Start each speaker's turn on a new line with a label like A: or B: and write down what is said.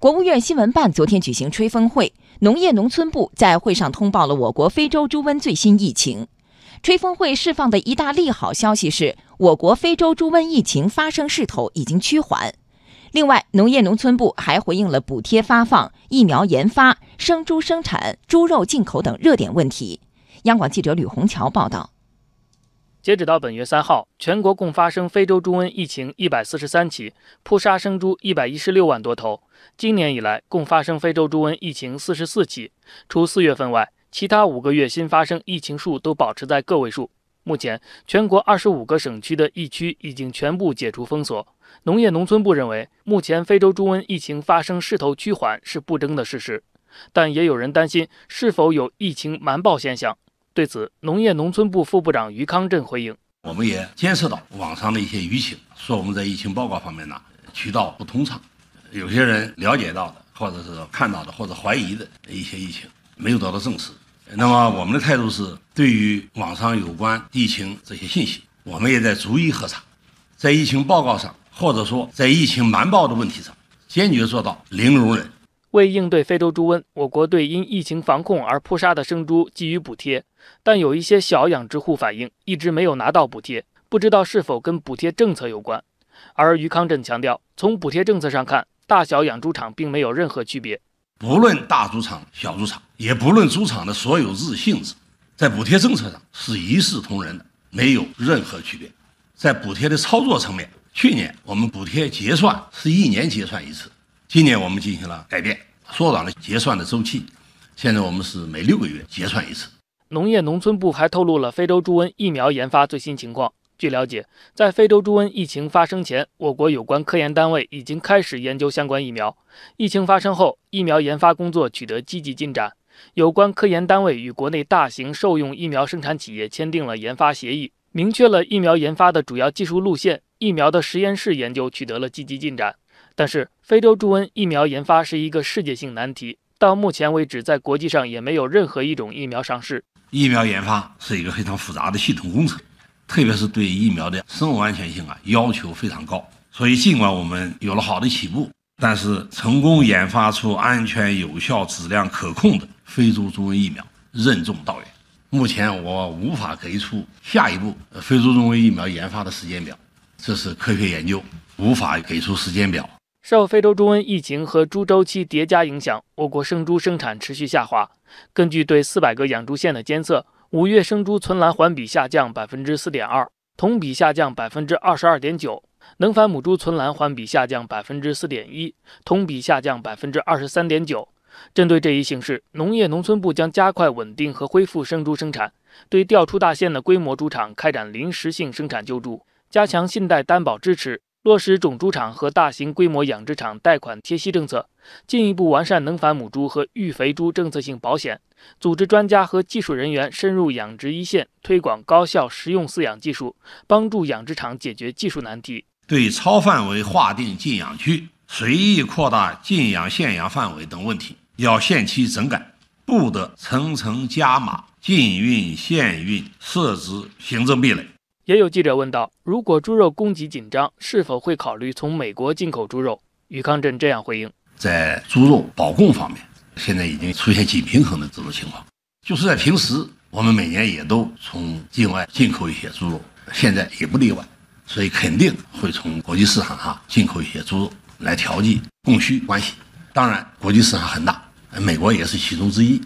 A: 国务院新闻办昨天举行吹风会，农业农村部在会上通报了我国非洲猪瘟最新疫情。吹风会释放的一大利好消息是，我国非洲猪瘟疫情发生势头已经趋缓。另外，农业农村部还回应了补贴发放、疫苗研发、生猪生产、猪肉进口等热点问题。央广记者吕红桥报道。
B: 截止到本月三号，全国共发生非洲猪瘟疫情一百四十三起，扑杀生猪一百一十六万多头。今年以来，共发生非洲猪瘟疫情四十四起，除四月份外，其他五个月新发生疫情数都保持在个位数。目前，全国二十五个省区的疫区已经全部解除封锁。农业农村部认为，目前非洲猪瘟疫情发生势头趋缓是不争的事实，但也有人担心是否有疫情瞒报现象。对此，农业农村部副部长于康震回应：“
C: 我们也监测到网上的一些舆情，说我们在疫情报告方面呢渠道不通畅，有些人了解到的，或者是看到的，或者怀疑的一些疫情没有得到证实。那么我们的态度是，对于网上有关疫情这些信息，我们也在逐一核查，在疫情报告上，或者说在疫情瞒报的问题上，坚决做到零容忍。”
B: 为应对非洲猪瘟，我国对因疫情防控而扑杀的生猪给予补贴，但有一些小养殖户反映一直没有拿到补贴，不知道是否跟补贴政策有关。而于康震强调，从补贴政策上看，大小养猪场并没有任何区别，
C: 不论大猪场、小猪场，也不论猪场的所有制性质，在补贴政策上是一视同仁的，没有任何区别。在补贴的操作层面，去年我们补贴结算是一年结算一次。今年我们进行了改变，缩短了结算的周期。现在我们是每六个月结算一次。
B: 农业农村部还透露了非洲猪瘟疫苗研发最新情况。据了解，在非洲猪瘟疫情发生前，我国有关科研单位已经开始研究相关疫苗。疫情发生后，疫苗研发工作取得积极进展。有关科研单位与国内大型兽用疫苗生产企业签订了研发协议，明确了疫苗研发的主要技术路线。疫苗的实验室研究取得了积极进展。但是，非洲猪瘟疫苗研发是一个世界性难题，到目前为止，在国际上也没有任何一种疫苗上市。
C: 疫苗研发是一个非常复杂的系统工程，特别是对疫苗的生物安全性啊要求非常高。所以，尽管我们有了好的起步，但是成功研发出安全、有效、质量可控的非洲猪瘟疫苗任重道远。目前我无法给出下一步非洲猪瘟疫苗研发的时间表，这是科学研究，无法给出时间表。
B: 受非洲猪瘟疫情和猪周期叠加影响，我国生猪生产持续下滑。根据对四百个养猪县的监测，五月生猪存栏环比下降百分之四点二，同比下降百分之二十二点九；能繁母猪存栏环比下降百分之四点一，同比下降百分之二十三点九。针对这一形势，农业农村部将加快稳定和恢复生猪生产，对调出大县的规模猪场开展临时性生产救助，加强信贷担保支持。落实种猪场和大型规模养殖场贷款贴息政策，进一步完善能繁母猪和育肥猪政策性保险，组织专家和技术人员深入养殖一线，推广高效实用饲养技术，帮助养殖场解决技术难题。
C: 对超范围划定禁养区、随意扩大禁养限养范围等问题，要限期整改，不得层层加码、禁运限运，设置行政壁垒。
B: 也有记者问到，如果猪肉供给紧张，是否会考虑从美国进口猪肉？于康镇这样回应：
C: 在猪肉保供方面，现在已经出现紧平衡的这种情况。就是在平时，我们每年也都从境外进口一些猪肉，现在也不例外，所以肯定会从国际市场上进口一些猪肉来调剂供需关系。当然，国际市场很大，美国也是其中之一。